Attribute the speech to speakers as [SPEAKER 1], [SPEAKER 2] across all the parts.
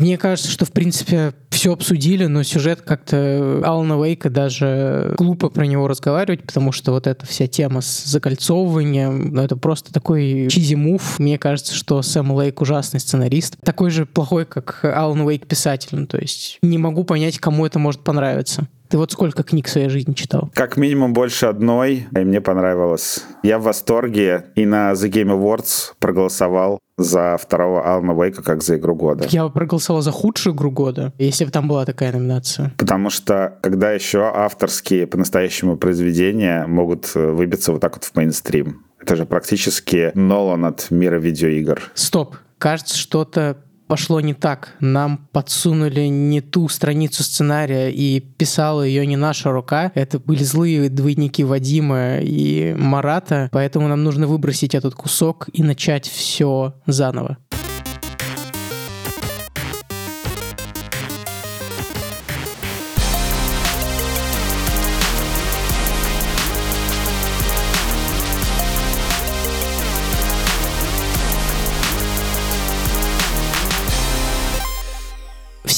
[SPEAKER 1] Мне кажется, что, в принципе, все обсудили, но сюжет как-то Алана Вейка даже глупо про него разговаривать, потому что вот эта вся тема с закольцовыванием, ну, это просто такой чизи мув. Мне кажется, что Сэм Лейк ужасный сценарист. Такой же плохой, как Алан Вейк писатель. Ну, то есть не могу понять, кому это может понравиться. Ты вот сколько книг в своей жизни читал?
[SPEAKER 2] Как минимум больше одной, и мне понравилось. Я в восторге и на The Game Awards проголосовал за второго Алана Уэйка как за игру года.
[SPEAKER 1] Я проголосовал за худшую игру года, если бы там была такая номинация.
[SPEAKER 2] Потому что когда еще авторские по-настоящему произведения могут э, выбиться вот так вот в мейнстрим. Это же практически Нолан от мира видеоигр.
[SPEAKER 1] Стоп. Кажется, что-то пошло не так. Нам подсунули не ту страницу сценария, и писала ее не наша рука. Это были злые двойники Вадима и Марата, поэтому нам нужно выбросить этот кусок и начать все заново.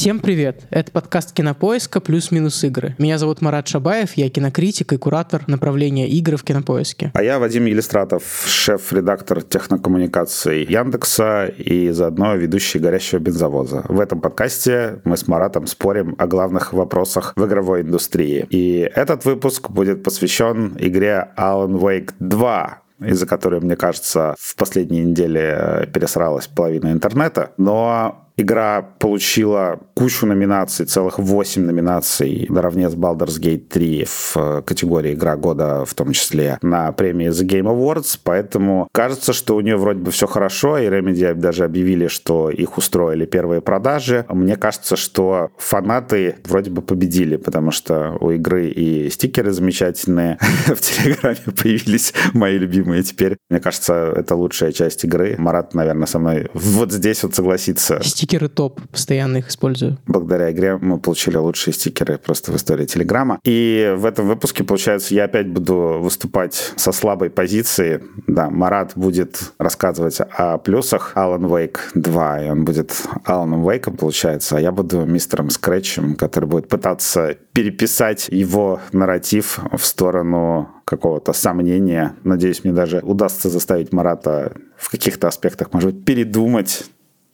[SPEAKER 1] Всем привет! Это подкаст Кинопоиска плюс-минус игры. Меня зовут Марат Шабаев, я кинокритик и куратор направления игры в Кинопоиске.
[SPEAKER 2] А я Вадим Елистратов, шеф-редактор технокоммуникаций Яндекса и заодно ведущий «Горящего бензовоза». В этом подкасте мы с Маратом спорим о главных вопросах в игровой индустрии. И этот выпуск будет посвящен игре Alan Wake 2, из-за которой, мне кажется, в последние недели пересралась половина интернета. Но Игра получила кучу номинаций, целых 8 номинаций наравне с Baldur's Gate 3 в э, категории «Игра года», в том числе на премии The Game Awards, поэтому кажется, что у нее вроде бы все хорошо, и Remedy даже объявили, что их устроили первые продажи. Мне кажется, что фанаты вроде бы победили, потому что у игры и стикеры замечательные в Телеграме появились, мои любимые теперь. Мне кажется, это лучшая часть игры. Марат, наверное, со мной вот здесь вот согласится
[SPEAKER 1] стикеры топ, постоянно их использую.
[SPEAKER 2] Благодаря игре мы получили лучшие стикеры просто в истории Телеграма. И в этом выпуске, получается, я опять буду выступать со слабой позиции. Да, Марат будет рассказывать о плюсах Alan Wake 2, и он будет Аланом Вейком, получается, а я буду мистером Скретчем, который будет пытаться переписать его нарратив в сторону какого-то сомнения. Надеюсь, мне даже удастся заставить Марата в каких-то аспектах, может быть, передумать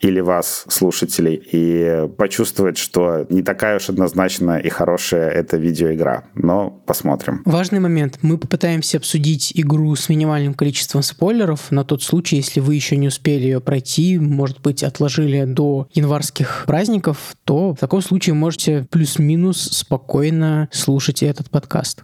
[SPEAKER 2] или вас, слушателей, и почувствовать, что не такая уж однозначно и хорошая эта видеоигра. Но посмотрим.
[SPEAKER 1] Важный момент. Мы попытаемся обсудить игру с минимальным количеством спойлеров на тот случай, если вы еще не успели ее пройти, может быть, отложили до январских праздников, то в таком случае можете плюс-минус спокойно слушать этот подкаст.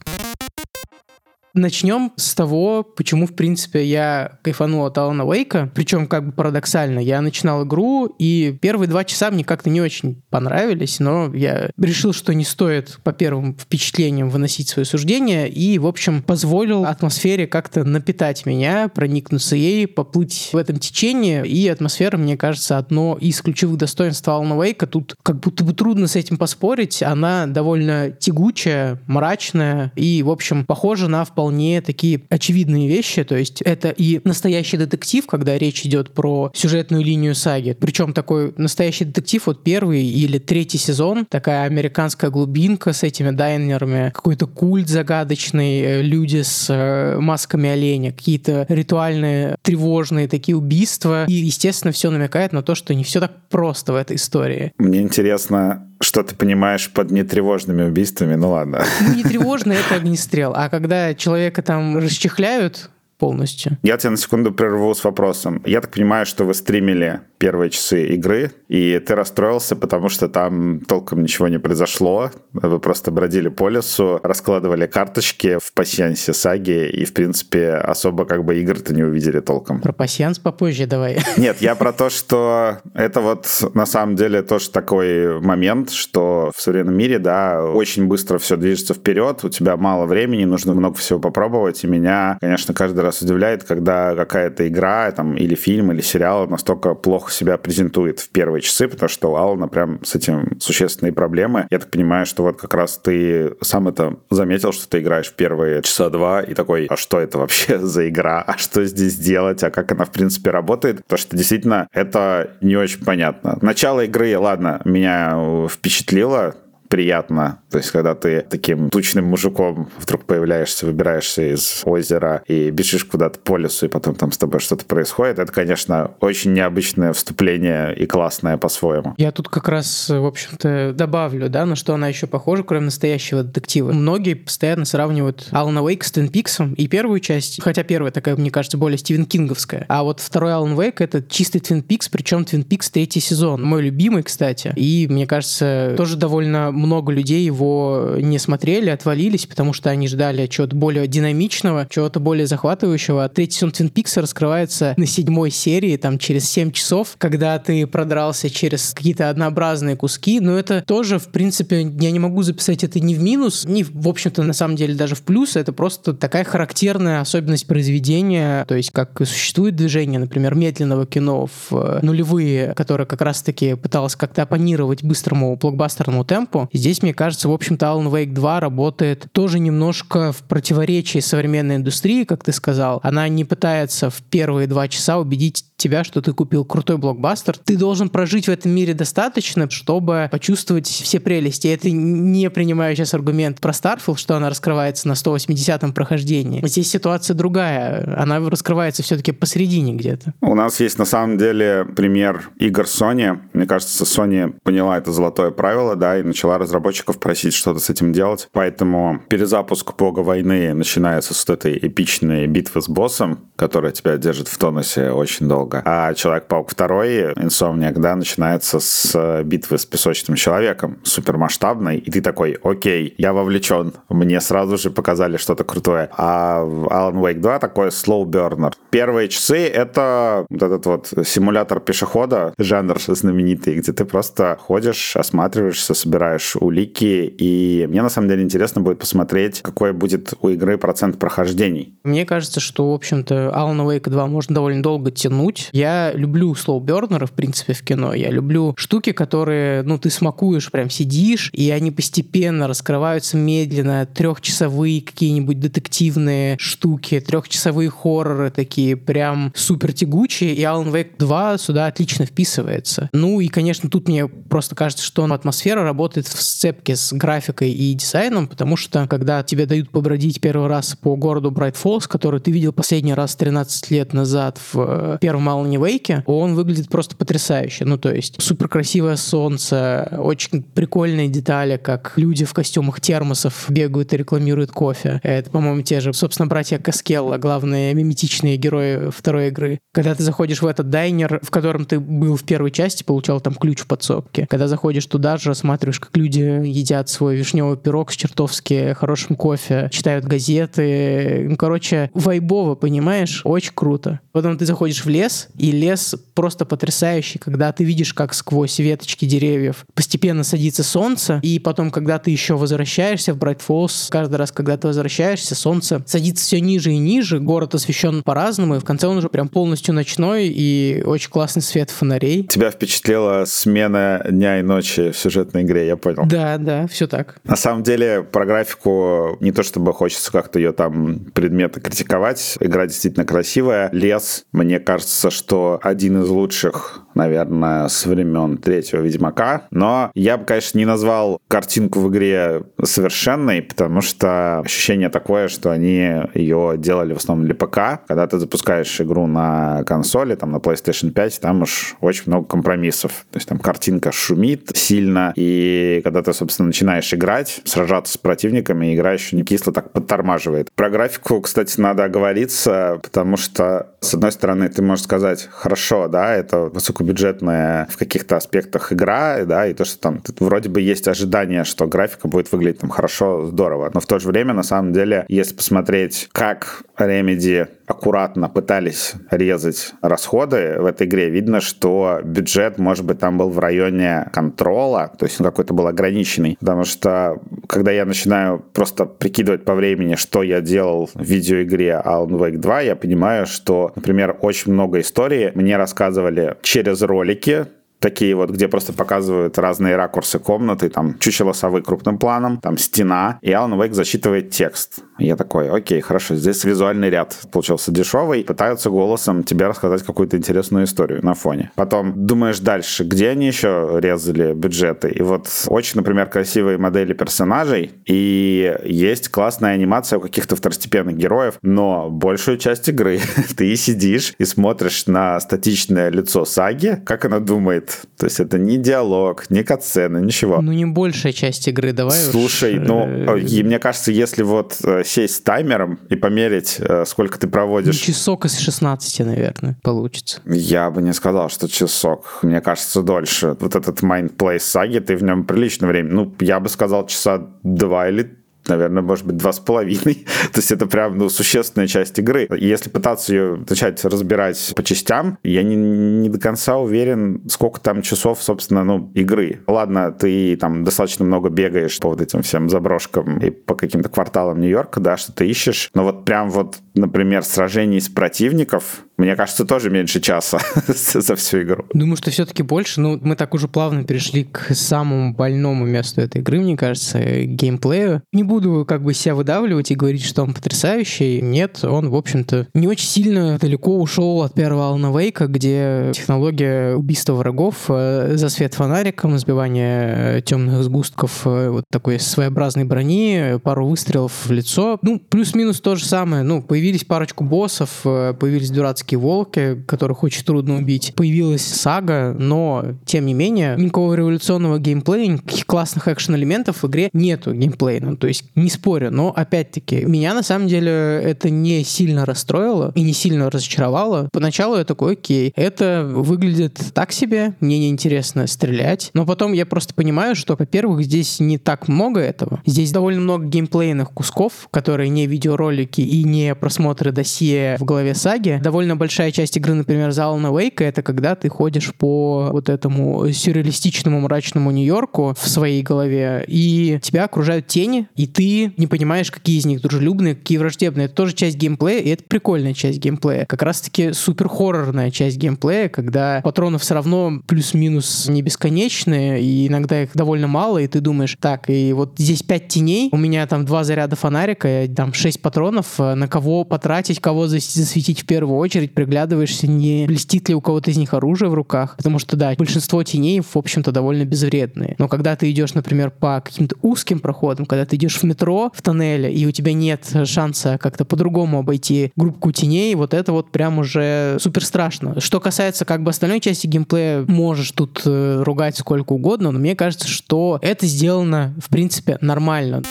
[SPEAKER 1] Начнем с того, почему, в принципе, я кайфанул от Алана Уэйка. Причем, как бы парадоксально, я начинал игру, и первые два часа мне как-то не очень понравились, но я решил, что не стоит по первым впечатлениям выносить свое суждение, и, в общем, позволил атмосфере как-то напитать меня, проникнуться ей, поплыть в этом течении, и атмосфера, мне кажется, одно из ключевых достоинств Алана Уэйка. Тут как будто бы трудно с этим поспорить, она довольно тягучая, мрачная, и, в общем, похожа на вполне вполне такие очевидные вещи. То есть это и настоящий детектив, когда речь идет про сюжетную линию саги. Причем такой настоящий детектив, вот первый или третий сезон, такая американская глубинка с этими дайнерами, какой-то культ загадочный, э, люди с э, масками оленя, какие-то ритуальные тревожные такие убийства. И, естественно, все намекает на то, что не все так просто в этой истории.
[SPEAKER 2] Мне интересно, что ты понимаешь под нетревожными убийствами, ну ладно.
[SPEAKER 1] Нетревожный — это огнестрел. А когда человека там расчехляют, полностью.
[SPEAKER 2] Я тебя на секунду прерву с вопросом. Я так понимаю, что вы стримили первые часы игры, и ты расстроился, потому что там толком ничего не произошло. Вы просто бродили по лесу, раскладывали карточки в пассиансе саги, и, в принципе, особо как бы игр-то не увидели толком.
[SPEAKER 1] Про пассианс попозже давай.
[SPEAKER 2] Нет, я про то, что это вот на самом деле тоже такой момент, что в современном мире, да, очень быстро все движется вперед, у тебя мало времени, нужно много всего попробовать, и меня, конечно, каждый раз раз удивляет, когда какая-то игра там, или фильм, или сериал настолько плохо себя презентует в первые часы, потому что у Алана прям с этим существенные проблемы. Я так понимаю, что вот как раз ты сам это заметил, что ты играешь в первые часа два и такой, а что это вообще за игра? А что здесь делать? А как она, в принципе, работает? Потому что действительно это не очень понятно. Начало игры, ладно, меня впечатлило, приятно. То есть, когда ты таким тучным мужиком вдруг появляешься, выбираешься из озера и бежишь куда-то по лесу, и потом там с тобой что-то происходит, это, конечно, очень необычное вступление и классное по-своему.
[SPEAKER 1] Я тут как раз, в общем-то, добавлю, да, на что она еще похожа, кроме настоящего детектива. Многие постоянно сравнивают Алана Уэйк с Твин Пиксом, и первую часть, хотя первая такая, мне кажется, более Стивен Кинговская, а вот второй Алан Уэйк — это чистый Твин Пикс, причем Твин Пикс третий сезон. Мой любимый, кстати, и, мне кажется, тоже довольно много людей его не смотрели, отвалились, потому что они ждали чего-то более динамичного, чего-то более захватывающего. А третий сезон Твин Пикса раскрывается на седьмой серии, там, через 7 часов, когда ты продрался через какие-то однообразные куски. Но это тоже, в принципе, я не могу записать это ни в минус, ни, в общем-то, на самом деле даже в плюс. Это просто такая характерная особенность произведения, то есть как существует движение, например, медленного кино в э, нулевые, которое как раз-таки пыталось как-то оппонировать быстрому блокбастерному темпу. Здесь, мне кажется, в общем-то, Alan Wake 2 работает тоже немножко в противоречии современной индустрии, как ты сказал. Она не пытается в первые два часа убедить тебя, что ты купил крутой блокбастер. Ты должен прожить в этом мире достаточно, чтобы почувствовать все прелести. Это не принимаю сейчас аргумент про Starfield, что она раскрывается на 180-м прохождении. Здесь ситуация другая. Она раскрывается все-таки посередине где-то.
[SPEAKER 2] У нас есть на самом деле пример игр Sony. Мне кажется, Sony поняла это золотое правило, да, и начала разработчиков просить что-то с этим делать. Поэтому перезапуск Бога войны начинается с этой эпичной битвы с боссом, которая тебя держит в тонусе очень долго. А Человек-паук 2, Insomniac, да, начинается с э, битвы с песочным человеком, супермасштабной, и ты такой, окей, я вовлечен, мне сразу же показали что-то крутое. А Alan Wake 2 такой slow burner. Первые часы — это вот этот вот симулятор пешехода, жанр знаменитый, где ты просто ходишь, осматриваешься, собираешь улики, и мне на самом деле интересно будет посмотреть, какой будет у игры процент прохождений.
[SPEAKER 1] Мне кажется, что, в общем-то, Alan Wake 2 можно довольно долго тянуть. Я люблю слоубернеры, в принципе, в кино. Я люблю штуки, которые, ну, ты смакуешь, прям сидишь, и они постепенно раскрываются медленно. Трехчасовые какие-нибудь детективные штуки, трехчасовые хорроры такие, прям супер тягучие, и Alan Wake 2 сюда отлично вписывается. Ну и, конечно, тут мне просто кажется, что атмосфера работает в сцепке с графикой и дизайном, потому что когда тебе дают побродить первый раз по городу Брайт Фоллс, который ты видел последний раз 13 лет назад в э, первом Алане Вейке, он выглядит просто потрясающе. Ну, то есть супер красивое солнце, очень прикольные детали, как люди в костюмах термосов бегают и рекламируют кофе. Это, по-моему, те же, собственно, братья Каскелла, главные миметичные герои второй игры. Когда ты заходишь в этот дайнер, в котором ты был в первой части, получал там ключ в подсобке. Когда заходишь туда же, рассматриваешь, как люди едят свой вишневый пирог с чертовски хорошим кофе, читают газеты. Ну, короче, вайбово, понимаешь? Очень круто. Потом ты заходишь в лес, и лес просто потрясающий, когда ты видишь, как сквозь веточки деревьев постепенно садится солнце, и потом, когда ты еще возвращаешься в Брайт Фоллс, каждый раз, когда ты возвращаешься, солнце садится все ниже и ниже, город освещен по-разному, и в конце он уже прям полностью ночной, и очень классный свет фонарей.
[SPEAKER 2] Тебя впечатлила смена дня и ночи в сюжетной игре, я понял.
[SPEAKER 1] Да, да, все так.
[SPEAKER 2] На самом деле, про графику не то чтобы хочется как-то ее там предметы критиковать, игра действительно красивая. Лес, мне кажется, что один из лучших наверное, с времен третьего Ведьмака. Но я бы, конечно, не назвал картинку в игре совершенной, потому что ощущение такое, что они ее делали в основном для ПК. Когда ты запускаешь игру на консоли, там на PlayStation 5, там уж очень много компромиссов. То есть там картинка шумит сильно, и когда ты, собственно, начинаешь играть, сражаться с противниками, игра еще не кисло так подтормаживает. Про графику, кстати, надо оговориться, потому что, с одной стороны, ты можешь сказать, хорошо, да, это высоко высокобюджетная в каких-то аспектах игра, да, и то, что там вроде бы есть ожидание, что графика будет выглядеть там хорошо, здорово, но в то же время, на самом деле, если посмотреть, как Remedy аккуратно пытались резать расходы в этой игре, видно, что бюджет, может быть, там был в районе контрола, то есть он какой-то был ограниченный, потому что когда я начинаю просто прикидывать по времени, что я делал в видеоигре Alan Wake 2, я понимаю, что, например, очень много истории мне рассказывали через ролики, такие вот, где просто показывают разные ракурсы комнаты, там чучело совы крупным планом, там стена, и Alan Wake зачитывает текст. Я такой, окей, хорошо, здесь визуальный ряд получился дешевый, пытаются голосом тебе рассказать какую-то интересную историю на фоне. Потом думаешь дальше, где они еще резали бюджеты. И вот очень, например, красивые модели персонажей, и есть классная анимация у каких-то второстепенных героев, но большую часть игры ты сидишь и смотришь на статичное лицо Саги, как она думает, то есть это не диалог, не катсцены, ничего.
[SPEAKER 1] Ну, не большая часть игры, давай
[SPEAKER 2] Слушай, уж... ну, э, и мне кажется, если вот э, сесть с таймером и померить, э, сколько ты проводишь...
[SPEAKER 1] Ну, часок из 16, наверное, получится.
[SPEAKER 2] Я бы не сказал, что часок. Мне кажется, дольше. Вот этот Mind Play саги, ты в нем приличное время. Ну, я бы сказал, часа два или наверное, может быть, два с половиной. То есть это прям, ну, существенная часть игры. Если пытаться ее начать разбирать по частям, я не, не до конца уверен, сколько там часов, собственно, ну, игры. Ладно, ты там достаточно много бегаешь по вот этим всем заброшкам и по каким-то кварталам Нью-Йорка, да, что ты ищешь, но вот прям вот, например, сражений с противников, мне кажется, тоже меньше часа за всю игру.
[SPEAKER 1] Думаю, что все-таки больше. Ну, мы так уже плавно перешли к самому больному месту этой игры, мне кажется, геймплею. Не буду как бы себя выдавливать и говорить, что он потрясающий. Нет, он, в общем-то, не очень сильно далеко ушел от первого Алана Вейка, где технология убийства врагов э, за свет фонариком, сбивание темных сгустков э, вот такой своеобразной брони, пару выстрелов в лицо. Ну, плюс-минус то же самое. Ну, появились парочку боссов, э, появились дурацкие гигантские волки, которых очень трудно убить. Появилась сага, но, тем не менее, никакого революционного геймплея, никаких классных экшен-элементов в игре нету геймплея. Ну, то есть, не спорю, но, опять-таки, меня, на самом деле, это не сильно расстроило и не сильно разочаровало. Поначалу я такой, окей, это выглядит так себе, мне неинтересно стрелять, но потом я просто понимаю, что, во-первых, здесь не так много этого. Здесь довольно много геймплейных кусков, которые не видеоролики и не просмотры досье в голове саги. Довольно довольно большая часть игры, например, за Алана Уэйка, это когда ты ходишь по вот этому сюрреалистичному мрачному Нью-Йорку в своей голове, и тебя окружают тени, и ты не понимаешь, какие из них дружелюбные, какие враждебные. Это тоже часть геймплея, и это прикольная часть геймплея. Как раз-таки супер хоррорная часть геймплея, когда патронов все равно плюс-минус не бесконечные, и иногда их довольно мало, и ты думаешь, так, и вот здесь пять теней, у меня там два заряда фонарика, там шесть патронов, на кого потратить, кого засветить в первую очередь, очередь приглядываешься, не блестит ли у кого-то из них оружие в руках, потому что, да, большинство теней, в общем-то, довольно безвредные. Но когда ты идешь, например, по каким-то узким проходам, когда ты идешь в метро, в тоннеле, и у тебя нет шанса как-то по-другому обойти группку теней, вот это вот прям уже супер страшно. Что касается как бы остальной части геймплея, можешь тут э, ругать сколько угодно, но мне кажется, что это сделано, в принципе, нормально.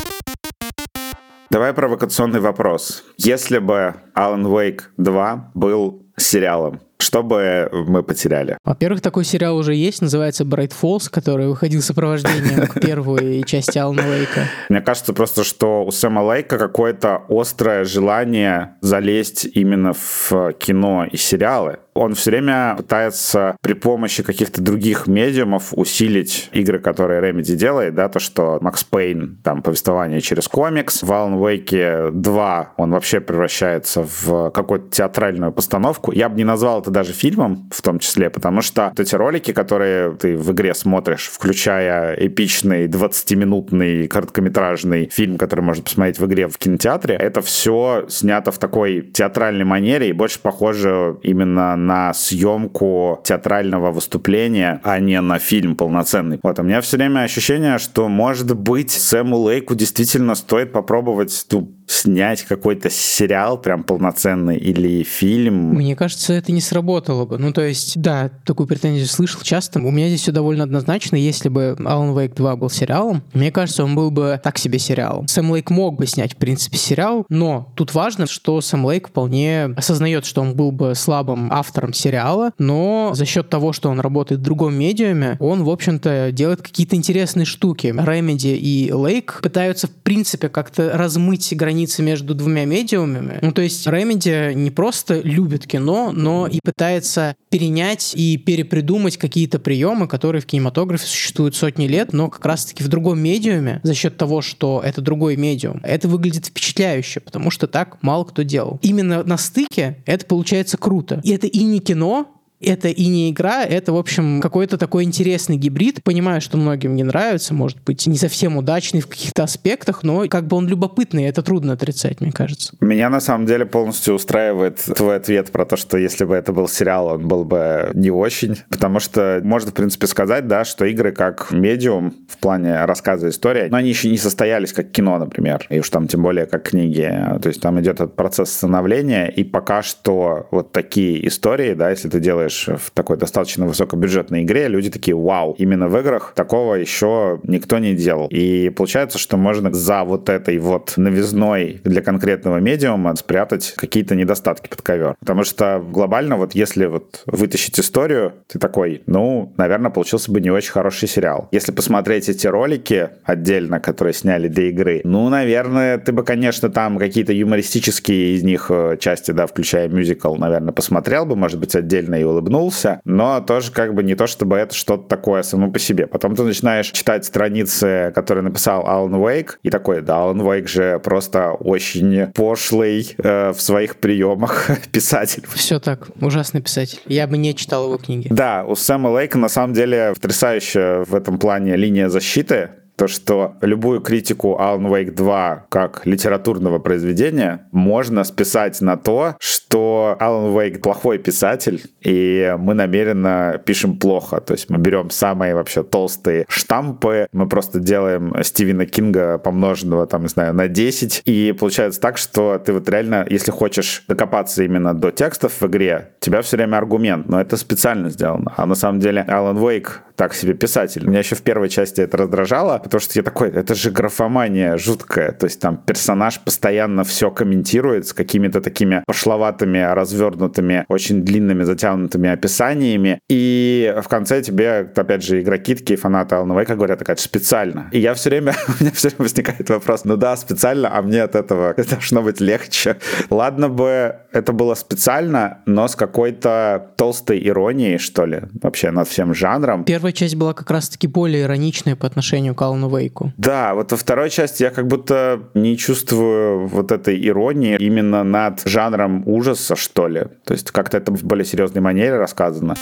[SPEAKER 2] Давай провокационный вопрос. Если бы Alan Wake 2 был сериалом, что бы мы потеряли?
[SPEAKER 1] Во-первых, такой сериал уже есть, называется Bright Falls, который выходил сопровождением к первой части Алана Лейка.
[SPEAKER 2] Мне кажется просто, что у Сэма Лейка какое-то острое желание залезть именно в кино и сериалы он все время пытается при помощи каких-то других медиумов усилить игры, которые Remedy делает, да, то, что Макс Пейн, там, повествование через комикс, в Alan Wake 2 он вообще превращается в какую-то театральную постановку. Я бы не назвал это даже фильмом, в том числе, потому что вот эти ролики, которые ты в игре смотришь, включая эпичный 20-минутный короткометражный фильм, который можно посмотреть в игре в кинотеатре, это все снято в такой театральной манере и больше похоже именно на съемку театрального выступления, а не на фильм полноценный. Вот, у меня все время ощущение, что, может быть, Сэму Лейку действительно стоит попробовать ну, снять какой-то сериал прям полноценный или фильм.
[SPEAKER 1] Мне кажется, это не сработало бы. Ну, то есть, да, такую претензию слышал часто. У меня здесь все довольно однозначно. Если бы Alan Wake 2 был сериалом, мне кажется, он был бы так себе сериалом. Сэм Лейк мог бы снять, в принципе, сериал, но тут важно, что Сэм Лейк вполне осознает, что он был бы слабым автором сериала, но за счет того, что он работает в другом медиуме, он, в общем-то, делает какие-то интересные штуки. Remedy и Лейк пытаются, в принципе, как-то размыть границы границы между двумя медиумами. Ну, то есть Remedy не просто любит кино, но и пытается перенять и перепридумать какие-то приемы, которые в кинематографе существуют сотни лет, но как раз-таки в другом медиуме, за счет того, что это другой медиум. Это выглядит впечатляюще, потому что так мало кто делал. Именно на стыке это получается круто. И это и не кино, это и не игра, это, в общем, какой-то такой интересный гибрид. Понимаю, что многим не нравится, может быть, не совсем удачный в каких-то аспектах, но как бы он любопытный, это трудно отрицать, мне кажется.
[SPEAKER 2] Меня на самом деле полностью устраивает твой ответ про то, что если бы это был сериал, он был бы не очень, потому что можно, в принципе, сказать, да, что игры как медиум в плане рассказа истории, но они еще не состоялись как кино, например, и уж там тем более как книги. То есть там идет этот процесс становления, и пока что вот такие истории, да, если ты делаешь играешь в такой достаточно высокобюджетной игре, люди такие, вау, именно в играх такого еще никто не делал. И получается, что можно за вот этой вот новизной для конкретного медиума спрятать какие-то недостатки под ковер. Потому что глобально вот если вот вытащить историю, ты такой, ну, наверное, получился бы не очень хороший сериал. Если посмотреть эти ролики отдельно, которые сняли для игры, ну, наверное, ты бы, конечно, там какие-то юмористические из них э, части, да, включая мюзикл, наверное, посмотрел бы, может быть, отдельно и улыбнулся улыбнулся, но тоже как бы не то, чтобы это что-то такое само по себе. Потом ты начинаешь читать страницы, которые написал Алан Уэйк, и такой, да, Алан Уэйк же просто очень пошлый э, в своих приемах писатель.
[SPEAKER 1] Все так, ужасный писатель. Я бы не читал его книги.
[SPEAKER 2] Да, у Сэма Лейка на самом деле потрясающая в этом плане линия защиты, то, что любую критику Alan Wake 2 как литературного произведения можно списать на то, что Alan Wake плохой писатель, и мы намеренно пишем плохо. То есть мы берем самые вообще толстые штампы, мы просто делаем Стивена Кинга помноженного, там, не знаю, на 10, и получается так, что ты вот реально, если хочешь докопаться именно до текстов в игре, у тебя все время аргумент, но это специально сделано. А на самом деле Alan Wake так себе писатель. Меня еще в первой части это раздражало, потому что я такой, это же графомания жуткая. То есть там персонаж постоянно все комментирует с какими-то такими пошловатыми, развернутыми, очень длинными, затянутыми описаниями. И в конце тебе, опять же, игроки, такие фанаты Alan Wake говорят, такая, специально. И я все время, у меня все время возникает вопрос, ну да, специально, а мне от этого должно быть легче. Ладно бы это было специально, но с какой-то толстой иронией, что ли, вообще над всем жанром.
[SPEAKER 1] Первая часть была как раз-таки более ироничная по отношению к Алану Вейку.
[SPEAKER 2] Да, вот во второй части я как будто не чувствую вот этой иронии именно над жанром ужаса, что ли. То есть как-то это в более серьезной манере рассказано.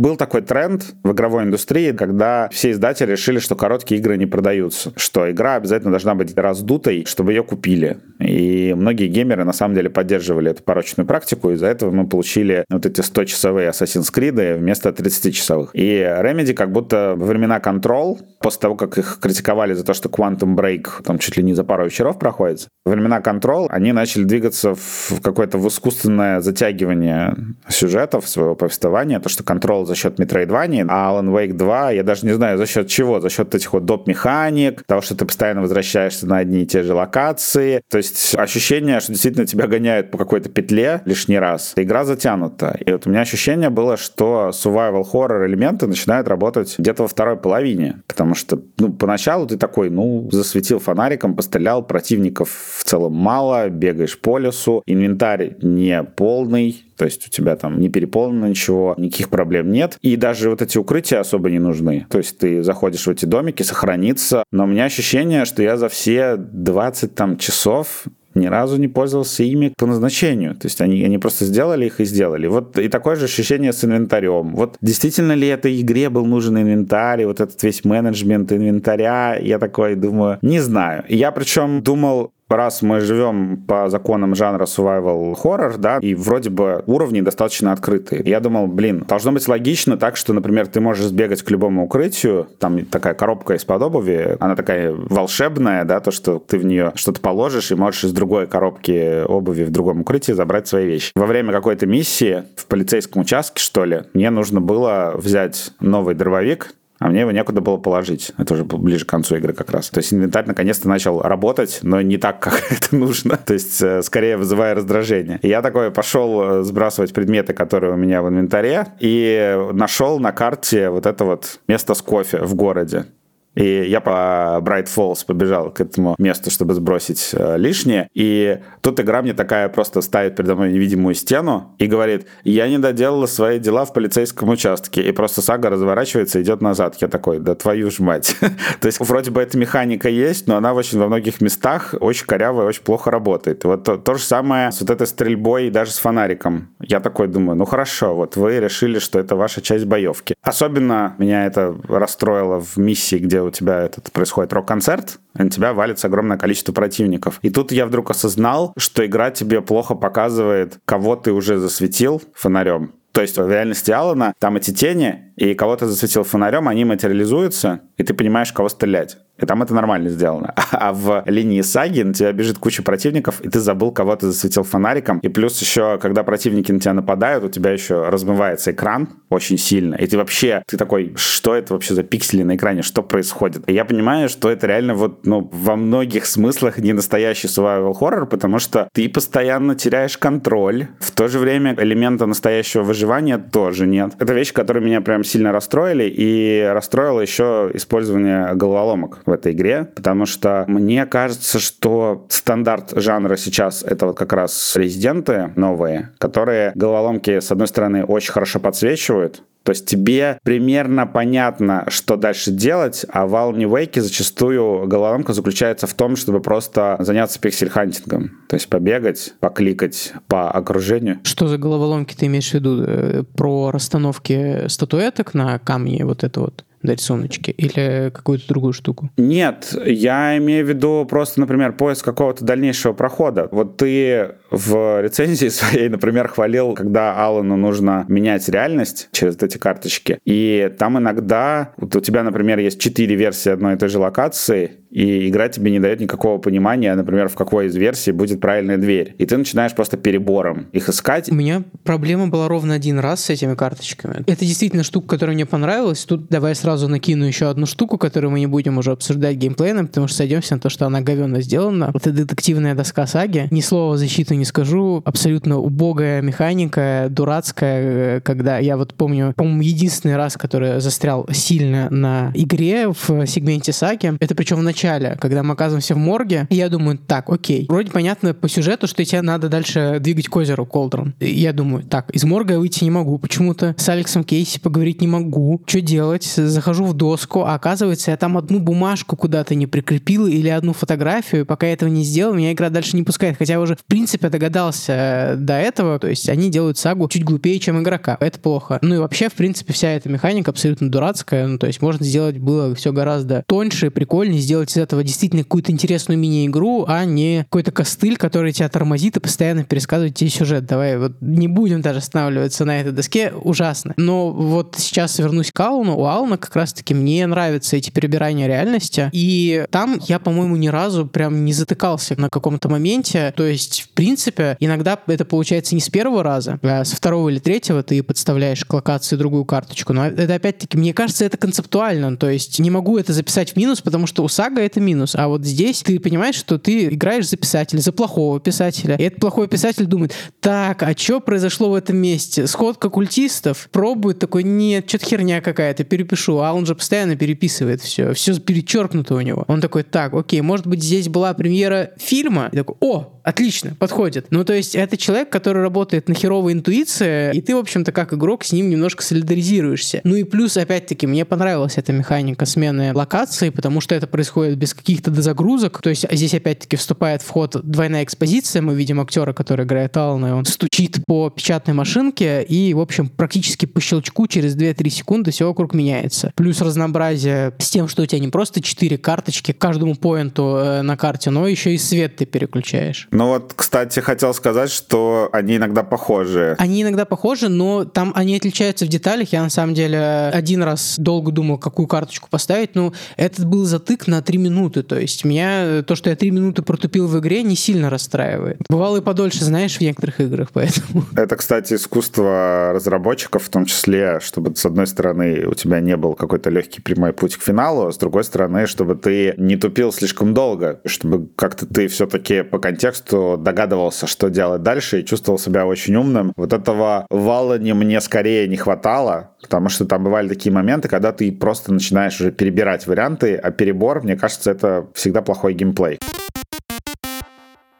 [SPEAKER 2] Был такой тренд в игровой индустрии, когда все издатели решили, что короткие игры не продаются, что игра обязательно должна быть раздутой, чтобы ее купили. И многие геймеры на самом деле поддерживали эту порочную практику, из-за этого мы получили вот эти 100-часовые Assassin's Creed вместо 30-часовых. И Remedy как будто во времена Control, после того, как их критиковали за то, что Quantum Break там чуть ли не за пару вечеров проходит, во времена Control они начали двигаться в какое-то в искусственное затягивание сюжетов своего повествования, то, что Control за счет Metroidvania, а Alan Wake 2, я даже не знаю, за счет чего, за счет этих вот доп-механик, того, что ты постоянно возвращаешься на одни и те же локации. То есть ощущение, что действительно тебя гоняют по какой-то петле лишний раз. Игра затянута. И вот у меня ощущение было, что survival horror элементы начинают работать где-то во второй половине. Потому что, ну, поначалу ты такой, ну, засветил фонариком, пострелял, противников в целом мало, бегаешь по лесу, инвентарь не полный, то есть у тебя там не переполнено ничего, никаких проблем нет. И даже вот эти укрытия особо не нужны. То есть ты заходишь в эти домики, сохраниться. Но у меня ощущение, что я за все 20 там часов ни разу не пользовался ими по назначению. То есть они, они просто сделали их и сделали. Вот и такое же ощущение с инвентарем. Вот действительно ли этой игре был нужен инвентарь, вот этот весь менеджмент инвентаря, я такой думаю, не знаю. Я причем думал, раз мы живем по законам жанра survival horror, да, и вроде бы уровни достаточно открытые. Я думал, блин, должно быть логично так, что, например, ты можешь сбегать к любому укрытию, там такая коробка из-под обуви, она такая волшебная, да, то, что ты в нее что-то положишь и можешь из другой коробки обуви в другом укрытии забрать свои вещи. Во время какой-то миссии в полицейском участке, что ли, мне нужно было взять новый дробовик, а мне его некуда было положить. Это уже ближе к концу игры как раз. То есть инвентарь наконец-то начал работать, но не так, как это нужно. То есть э, скорее вызывая раздражение. И я такой пошел э, сбрасывать предметы, которые у меня в инвентаре, и нашел на карте вот это вот место с кофе в городе. И я по Bright Falls побежал к этому месту, чтобы сбросить э, лишнее. И тут игра мне такая просто ставит передо мной невидимую стену и говорит, я не доделала свои дела в полицейском участке. И просто сага разворачивается и идет назад. Я такой, да твою ж мать. То есть вроде бы эта механика есть, но она очень во многих местах очень корявая, очень плохо работает. Вот то, то же самое с вот этой стрельбой и даже с фонариком. Я такой думаю, ну хорошо, вот вы решили, что это ваша часть боевки. Особенно меня это расстроило в миссии, где у тебя этот происходит рок-концерт, на тебя валится огромное количество противников. И тут я вдруг осознал, что игра тебе плохо показывает, кого ты уже засветил фонарем. То есть в реальности Алана там эти тени, и кого то засветил фонарем, они материализуются, и ты понимаешь, кого стрелять. И там это нормально сделано. А в линии саги на тебя бежит куча противников, и ты забыл, кого ты засветил фонариком. И плюс еще, когда противники на тебя нападают, у тебя еще размывается экран очень сильно. И ты вообще, ты такой, что это вообще за пиксели на экране, что происходит? И я понимаю, что это реально вот, ну, во многих смыслах не настоящий survival horror, потому что ты постоянно теряешь контроль. В то же время элемента настоящего выживания тоже нет. Это вещи, которые меня прям сильно расстроили, и расстроило еще использование головоломок в этой игре, потому что мне кажется, что стандарт жанра сейчас это вот как раз резиденты новые, которые головоломки, с одной стороны, очень хорошо подсвечивают, то есть тебе примерно понятно, что дальше делать, а в Alan Wake зачастую головоломка заключается в том, чтобы просто заняться пиксель-хантингом. То есть побегать, покликать по окружению.
[SPEAKER 1] Что за головоломки ты имеешь в виду? Э, про расстановки статуэток на камне, вот это вот? На рисуночке или какую-то другую штуку?
[SPEAKER 2] Нет, я имею в виду просто, например, поиск какого-то дальнейшего прохода. Вот ты в рецензии своей, например, хвалил, когда Аллану нужно менять реальность через эти карточки. И там иногда вот у тебя, например, есть четыре версии одной и той же локации, и игра тебе не дает никакого понимания, например, в какой из версий будет правильная дверь. И ты начинаешь просто перебором их искать.
[SPEAKER 1] У меня проблема была ровно один раз с этими карточками. Это действительно штука, которая мне понравилась. Тут давай сразу накину еще одну штуку, которую мы не будем уже обсуждать геймплейном, потому что сойдемся на то, что она говенно сделана. Это детективная доска саги. Ни слова защиты не скажу. Абсолютно убогая механика, дурацкая, э, когда я вот помню, по-моему, единственный раз, который застрял сильно на игре в сегменте саги, это причем в начале, когда мы оказываемся в морге, я думаю, так, окей, вроде понятно по сюжету, что тебе надо дальше двигать к озеру Колдрон. Я думаю, так, из морга я выйти не могу, почему-то с Алексом Кейси поговорить не могу, что делать? Захожу в доску, а оказывается, я там одну бумажку куда-то не прикрепил или одну фотографию, пока я этого не сделал, меня игра дальше не пускает, хотя я уже, в принципе, догадался э, до этого, то есть они делают сагу чуть глупее, чем игрока, это плохо. Ну и вообще, в принципе, вся эта механика абсолютно дурацкая, ну то есть можно сделать было все гораздо тоньше, прикольнее, сделать сделать из этого действительно какую-то интересную мини-игру, а не какой-то костыль, который тебя тормозит и постоянно пересказывает тебе сюжет. Давай вот не будем даже останавливаться на этой доске. Ужасно. Но вот сейчас вернусь к Алуну. У Алуна как раз-таки мне нравятся эти перебирания реальности. И там я, по-моему, ни разу прям не затыкался на каком-то моменте. То есть, в принципе, иногда это получается не с первого раза, а со второго или третьего ты подставляешь к локации другую карточку. Но это опять-таки, мне кажется, это концептуально. То есть не могу это записать в минус, потому что у Сага много, это минус. А вот здесь ты понимаешь, что ты играешь за писателя, за плохого писателя. И этот плохой писатель думает, так, а что произошло в этом месте? Сходка культистов пробует такой, нет, что-то херня какая-то, перепишу. А он же постоянно переписывает все, все перечеркнуто у него. Он такой, так, окей, может быть, здесь была премьера фильма? И такой, о, отлично, подходит. Ну, то есть, это человек, который работает на херовой интуиции, и ты, в общем-то, как игрок с ним немножко солидаризируешься. Ну и плюс, опять-таки, мне понравилась эта механика смены локации, потому что это происходит без каких-то дозагрузок. То есть, здесь, опять-таки, вступает в ход двойная экспозиция. Мы видим актера, который играет Алана, и он стучит по печатной машинке, и, в общем, практически по щелчку через 2-3 секунды все вокруг меняется. Плюс разнообразие с тем, что у тебя не просто 4 карточки к каждому поинту э, на карте, но еще и свет ты переключаешь.
[SPEAKER 2] Ну вот, кстати, хотел сказать, что они иногда похожи.
[SPEAKER 1] Они иногда похожи, но там они отличаются в деталях. Я на самом деле один раз долго думал, какую карточку поставить. Ну, этот был затык на 3 минуты. То есть меня то, что я 3 минуты протупил в игре, не сильно расстраивает. Бывало и подольше, знаешь, в некоторых играх, поэтому...
[SPEAKER 2] Это, кстати, искусство разработчиков, в том числе, чтобы, с одной стороны, у тебя не был какой-то легкий прямой путь к финалу, а с другой стороны, чтобы ты не тупил слишком долго, чтобы как-то ты все-таки по контексту тексту догадывался, что делать дальше, и чувствовал себя очень умным. Вот этого Валани мне скорее не хватало, потому что там бывали такие моменты, когда ты просто начинаешь уже перебирать варианты, а перебор, мне кажется, это всегда плохой геймплей.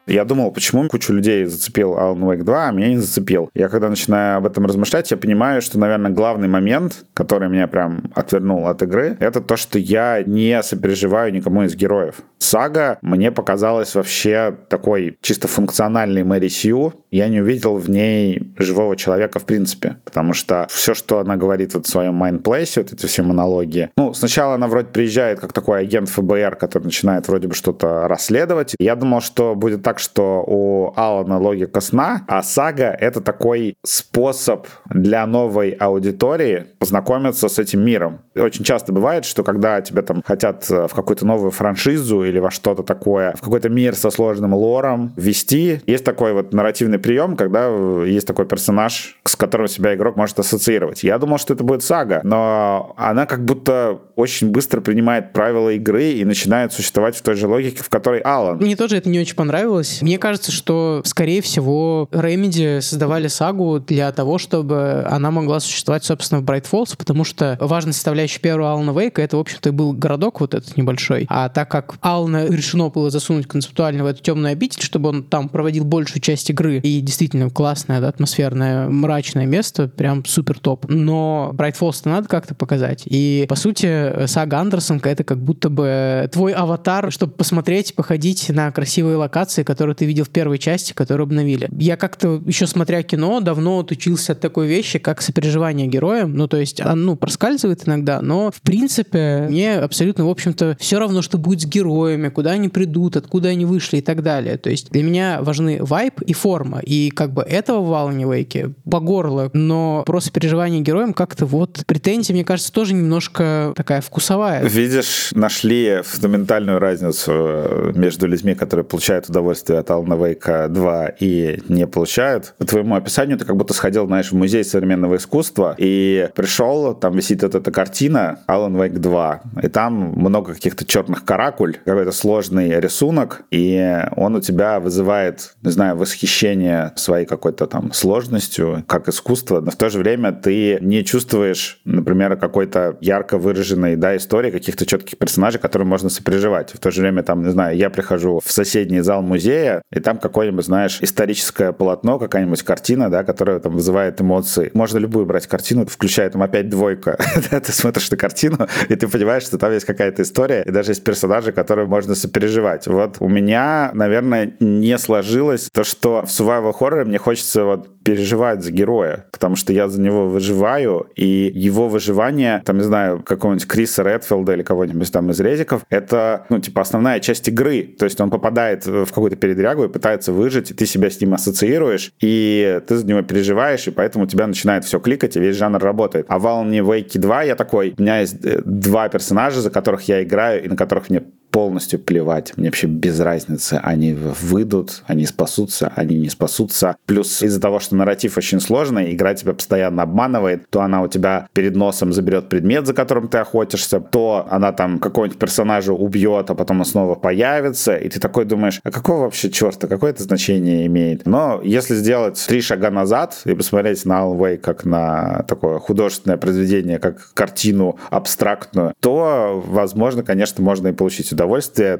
[SPEAKER 2] Я думал, почему кучу людей зацепил Alan Wake 2, а меня не зацепил. Я когда начинаю об этом размышлять, я понимаю, что, наверное, главный момент, который меня прям отвернул от игры, это то, что я не сопереживаю никому из героев. Сага мне показалась вообще такой чисто функциональной Мэри Сью. Я не увидел в ней живого человека в принципе, потому что все, что она говорит вот в своем майнплейсе, вот эти все монологи, ну, сначала она вроде приезжает как такой агент ФБР, который начинает вроде бы что-то расследовать. Я думал, что будет так, что у Алана логика сна, а сага — это такой способ для новой аудитории познакомиться с этим миром. Очень часто бывает, что когда тебя там хотят э, в какую-то новую франшизу или во что-то такое, в какой-то мир со сложным лором ввести, есть такой вот нарративный прием, когда э, есть такой персонаж, с которым себя игрок может ассоциировать. Я думал, что это будет сага, но она как будто очень быстро принимает правила игры и начинает существовать в той же логике, в которой Алан.
[SPEAKER 1] Мне тоже это не очень понравилось. Мне кажется, что, скорее всего, Remedy создавали сагу для того, чтобы она могла существовать, собственно, в Bright Falls, потому что важная составляющая первого Алана Вейка это, в общем-то, был городок вот этот небольшой. А так как Алана решено было засунуть концептуально в эту темную обитель, чтобы он там проводил большую часть игры, и действительно классное, да, атмосферное, мрачное место, прям супер топ. Но Bright Falls-то надо как-то показать. И, по сути, сага Андерсонка — это как будто бы твой аватар, чтобы посмотреть, походить на красивые локации, которую ты видел в первой части, которую обновили. Я как-то, еще смотря кино, давно отучился от такой вещи, как сопереживание героям. Ну, то есть, оно ну, проскальзывает иногда, но, в принципе, мне абсолютно, в общем-то, все равно, что будет с героями, куда они придут, откуда они вышли и так далее. То есть, для меня важны вайп и форма. И как бы этого в Алане Вейке по горло, но про сопереживание героям как-то вот претензия, мне кажется, тоже немножко такая вкусовая.
[SPEAKER 2] Видишь, нашли фундаментальную разницу э, между людьми, которые получают удовольствие от Alan Wake 2 и не получают. По твоему описанию ты как будто сходил, знаешь, в музей современного искусства и пришел, там висит вот эта картина Alan Wake 2, и там много каких-то черных каракуль, какой-то сложный рисунок, и он у тебя вызывает, не знаю, восхищение своей какой-то там сложностью, как искусство, но в то же время ты не чувствуешь, например, какой-то ярко выраженной да, истории, каких-то четких персонажей, которым можно сопереживать. В то же время, там, не знаю, я прихожу в соседний зал музея, и там какое-нибудь, знаешь, историческое полотно, какая-нибудь картина, да, которая там вызывает эмоции. Можно любую брать картину, включая там опять двойка. ты смотришь на картину, и ты понимаешь, что там есть какая-то история, и даже есть персонажи, которые можно сопереживать. Вот у меня, наверное, не сложилось то, что в survival horror мне хочется вот переживать за героя, потому что я за него выживаю, и его выживание, там, не знаю, какого-нибудь Криса Редфилда или кого-нибудь там из резиков, это, ну, типа, основная часть игры. То есть он попадает в какую-то передрягу и пытается выжить, и ты себя с ним ассоциируешь, и ты за него переживаешь, и поэтому у тебя начинает все кликать, и весь жанр работает. А в Alan Wake 2 я такой, у меня есть э, два персонажа, за которых я играю, и на которых мне полностью плевать. Мне вообще без разницы. Они выйдут, они спасутся, они не спасутся. Плюс из-за того, что нарратив очень сложный, игра тебя постоянно обманывает, то она у тебя перед носом заберет предмет, за которым ты охотишься, то она там какого-нибудь персонажа убьет, а потом он снова появится, и ты такой думаешь, а какого вообще черта, какое это значение имеет? Но если сделать три шага назад и посмотреть на Alan Wake как на такое художественное произведение, как картину абстрактную, то, возможно, конечно, можно и получить удовольствие,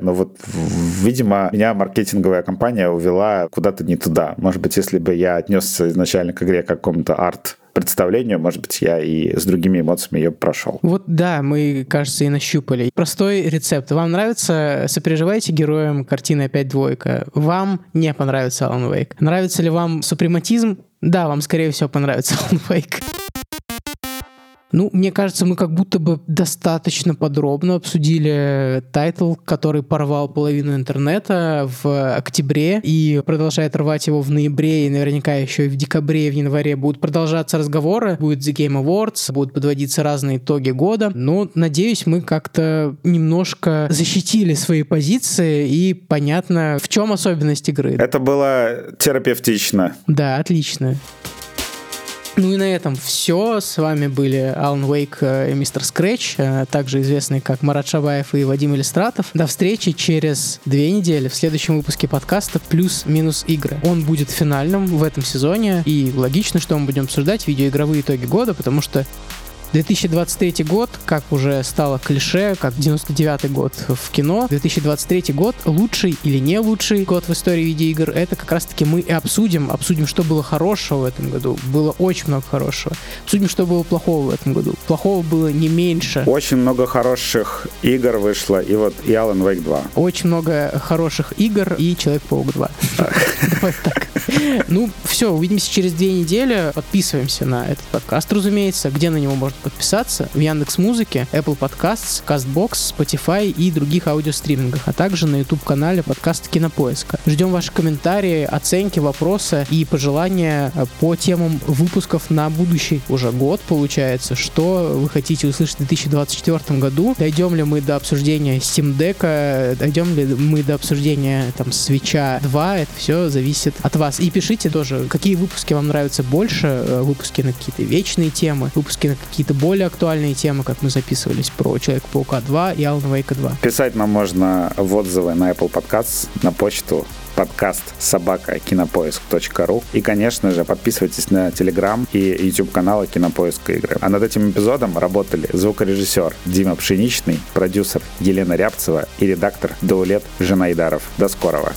[SPEAKER 2] но вот, видимо, меня маркетинговая компания увела куда-то не туда. Может быть, если бы я отнесся изначально к игре к какому-то арт представлению, может быть, я и с другими эмоциями ее прошел.
[SPEAKER 1] Вот да, мы, кажется, и нащупали. Простой рецепт. Вам нравится, сопереживаете героям картины «Опять двойка». Вам не понравится Alan Wake. Нравится ли вам супрематизм? Да, вам, скорее всего, понравится Alan Wake. Ну, мне кажется, мы как будто бы достаточно подробно обсудили title, который порвал половину интернета в октябре и продолжает рвать его в ноябре, и наверняка еще и в декабре, и в январе будут продолжаться разговоры, будет The Game Awards, будут подводиться разные итоги года. Но, надеюсь, мы как-то немножко защитили свои позиции и понятно, в чем особенность игры.
[SPEAKER 2] Это было терапевтично.
[SPEAKER 1] Да, отлично. Ну и на этом все. С вами были Алан Уэйк и Мистер Скретч, также известные как Марат Шабаев и Вадим Иллистратов. До встречи через две недели в следующем выпуске подкаста «Плюс-минус игры». Он будет финальным в этом сезоне, и логично, что мы будем обсуждать видеоигровые итоги года, потому что 2023 год, как уже стало клише, как 99 год в кино, 2023 год лучший или не лучший год в истории видеоигр, это как раз-таки мы и обсудим, обсудим, что было хорошего в этом году. Было очень много хорошего. Обсудим, что было плохого в этом году. Плохого было не меньше.
[SPEAKER 2] Очень много хороших игр вышло, и вот и Alan Wake 2.
[SPEAKER 1] Очень много хороших игр и Человек-паук 2. Давай так. Ну, все, увидимся через две недели. Подписываемся на этот подкаст, разумеется. Где на него можно подписаться? В Яндекс Музыке, Apple Podcasts, CastBox, Spotify и других аудиостримингах, а также на YouTube-канале подкаста Кинопоиска. Ждем ваши комментарии, оценки, вопросы и пожелания по темам выпусков на будущий уже год, получается. Что вы хотите услышать в 2024 году? Дойдем ли мы до обсуждения Steam Deck? Дойдем ли мы до обсуждения там Свеча 2? Это все зависит от вас. И пишите тоже, какие выпуски вам нравятся больше, э, выпуски на какие-то вечные темы, выпуски на какие-то более актуальные темы, как мы записывались про Человека-паука 2 и Alan Wake 2.
[SPEAKER 2] Писать нам можно в отзывы на Apple Podcasts, на почту подкаст собака кинопоиск.ру. И, конечно же, подписывайтесь на Телеграм и YouTube канала Кинопоиск игры. А над этим эпизодом работали звукорежиссер Дима Пшеничный, продюсер Елена Рябцева и редактор Даулет Женайдаров. До скорого!